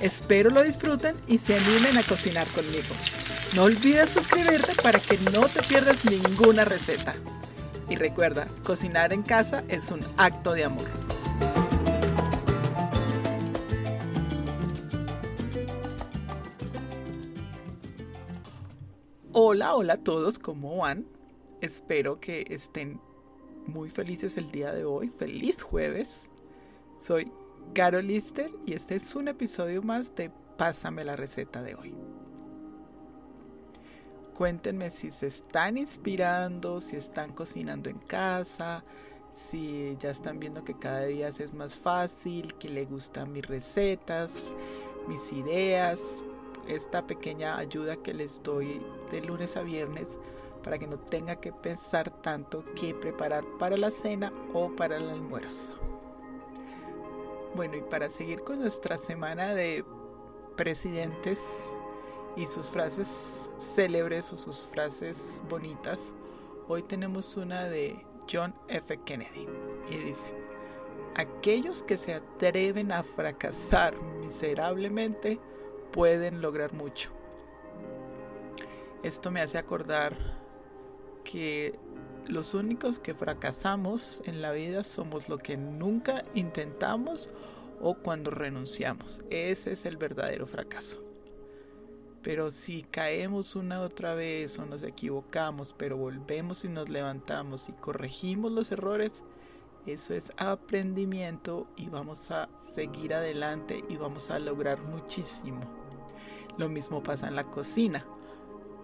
Espero lo disfruten y se animen a cocinar conmigo. No olvides suscribirte para que no te pierdas ninguna receta. Y recuerda, cocinar en casa es un acto de amor. Hola, hola a todos, ¿cómo van? Espero que estén muy felices el día de hoy. Feliz jueves. Soy Carol Lister y este es un episodio más de Pásame la receta de hoy. Cuéntenme si se están inspirando, si están cocinando en casa, si ya están viendo que cada día es más fácil, que le gustan mis recetas, mis ideas, esta pequeña ayuda que les doy de lunes a viernes para que no tenga que pensar tanto qué preparar para la cena o para el almuerzo. Bueno, y para seguir con nuestra semana de presidentes y sus frases célebres o sus frases bonitas, hoy tenemos una de John F. Kennedy y dice, aquellos que se atreven a fracasar miserablemente pueden lograr mucho. Esto me hace acordar que los únicos que fracasamos en la vida somos lo que nunca intentamos o cuando renunciamos. Ese es el verdadero fracaso. Pero si caemos una otra vez o nos equivocamos, pero volvemos y nos levantamos y corregimos los errores, eso es aprendimiento y vamos a seguir adelante y vamos a lograr muchísimo. Lo mismo pasa en la cocina.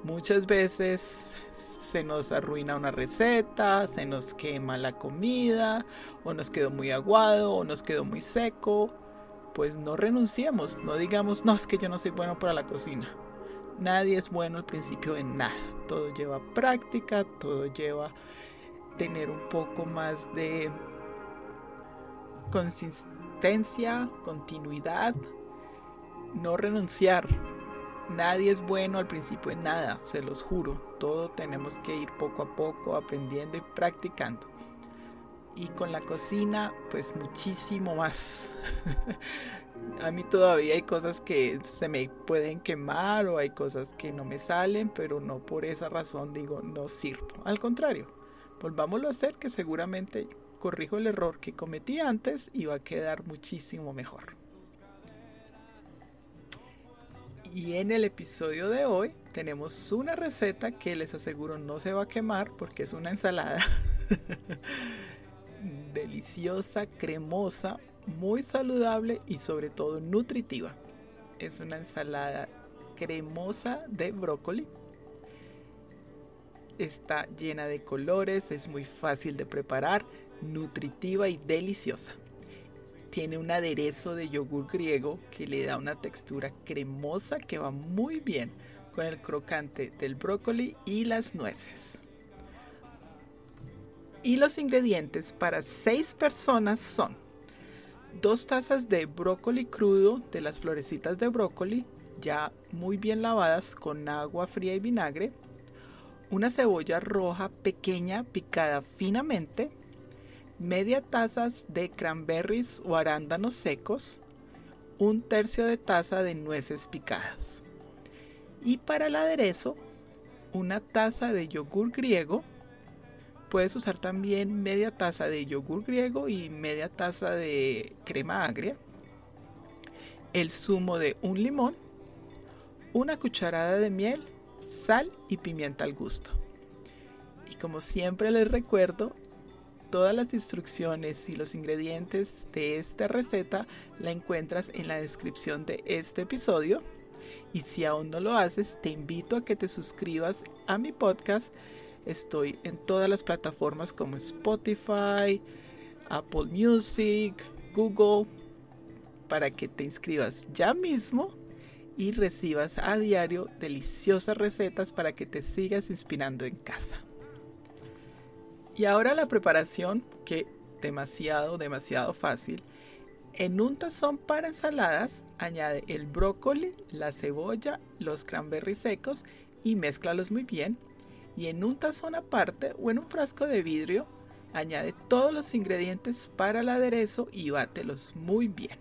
Muchas veces se nos arruina una receta, se nos quema la comida, o nos quedó muy aguado, o nos quedó muy seco. Pues no renunciemos, no digamos, no, es que yo no soy bueno para la cocina. Nadie es bueno al principio en nada. Todo lleva práctica, todo lleva tener un poco más de consistencia, continuidad, no renunciar, Nadie es bueno al principio en nada, se los juro. Todo tenemos que ir poco a poco aprendiendo y practicando. Y con la cocina, pues muchísimo más. a mí todavía hay cosas que se me pueden quemar o hay cosas que no me salen, pero no por esa razón digo no sirvo. Al contrario, volvámoslo a hacer que seguramente corrijo el error que cometí antes y va a quedar muchísimo mejor. Y en el episodio de hoy tenemos una receta que les aseguro no se va a quemar porque es una ensalada deliciosa, cremosa, muy saludable y sobre todo nutritiva. Es una ensalada cremosa de brócoli. Está llena de colores, es muy fácil de preparar, nutritiva y deliciosa. Tiene un aderezo de yogur griego que le da una textura cremosa que va muy bien con el crocante del brócoli y las nueces. Y los ingredientes para 6 personas son 2 tazas de brócoli crudo de las florecitas de brócoli ya muy bien lavadas con agua fría y vinagre, una cebolla roja pequeña picada finamente, media taza de cranberries o arándanos secos, un tercio de taza de nueces picadas. Y para el aderezo, una taza de yogur griego. Puedes usar también media taza de yogur griego y media taza de crema agria. El zumo de un limón. Una cucharada de miel, sal y pimienta al gusto. Y como siempre les recuerdo, Todas las instrucciones y los ingredientes de esta receta la encuentras en la descripción de este episodio. Y si aún no lo haces, te invito a que te suscribas a mi podcast. Estoy en todas las plataformas como Spotify, Apple Music, Google, para que te inscribas ya mismo y recibas a diario deliciosas recetas para que te sigas inspirando en casa. Y ahora la preparación, que demasiado, demasiado fácil. En un tazón para ensaladas, añade el brócoli, la cebolla, los cranberries secos y mézclalos muy bien. Y en un tazón aparte o en un frasco de vidrio, añade todos los ingredientes para el aderezo y bátelos muy bien.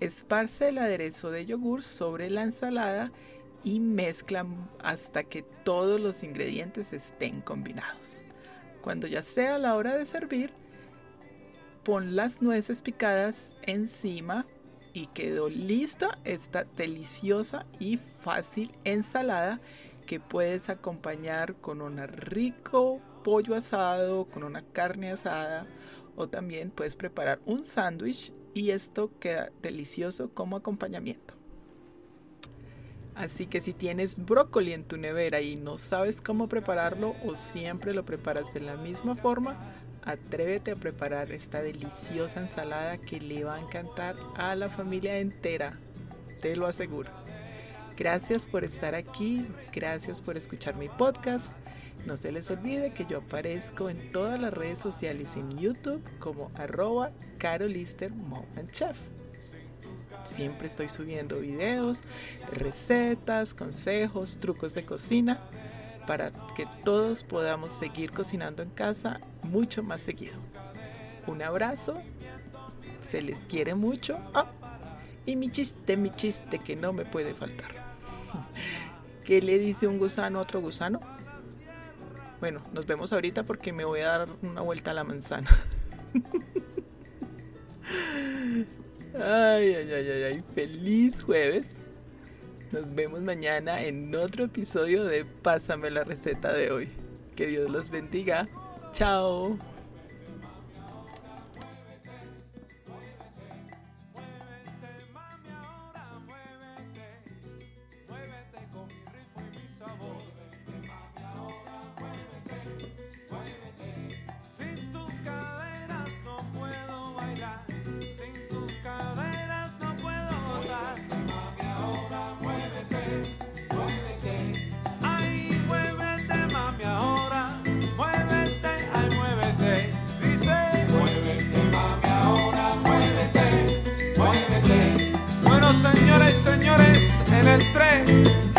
Esparce el aderezo de yogur sobre la ensalada y mezcla hasta que todos los ingredientes estén combinados. Cuando ya sea la hora de servir, pon las nueces picadas encima y quedó lista esta deliciosa y fácil ensalada que puedes acompañar con un rico pollo asado, con una carne asada o también puedes preparar un sándwich y esto queda delicioso como acompañamiento. Así que si tienes brócoli en tu nevera y no sabes cómo prepararlo o siempre lo preparas de la misma forma, atrévete a preparar esta deliciosa ensalada que le va a encantar a la familia entera, te lo aseguro. Gracias por estar aquí, gracias por escuchar mi podcast. No se les olvide que yo aparezco en todas las redes sociales en YouTube como arroba carolister Chef. Siempre estoy subiendo videos, recetas, consejos, trucos de cocina para que todos podamos seguir cocinando en casa mucho más seguido. Un abrazo, se les quiere mucho ah, y mi chiste, mi chiste que no me puede faltar. ¿Qué le dice un gusano a otro gusano? Bueno, nos vemos ahorita porque me voy a dar una vuelta a la manzana. Ay, ay, ay, ay, ay, feliz jueves. Nos vemos mañana en otro episodio de Pásame la receta de hoy. Que Dios los bendiga. Chao. El tren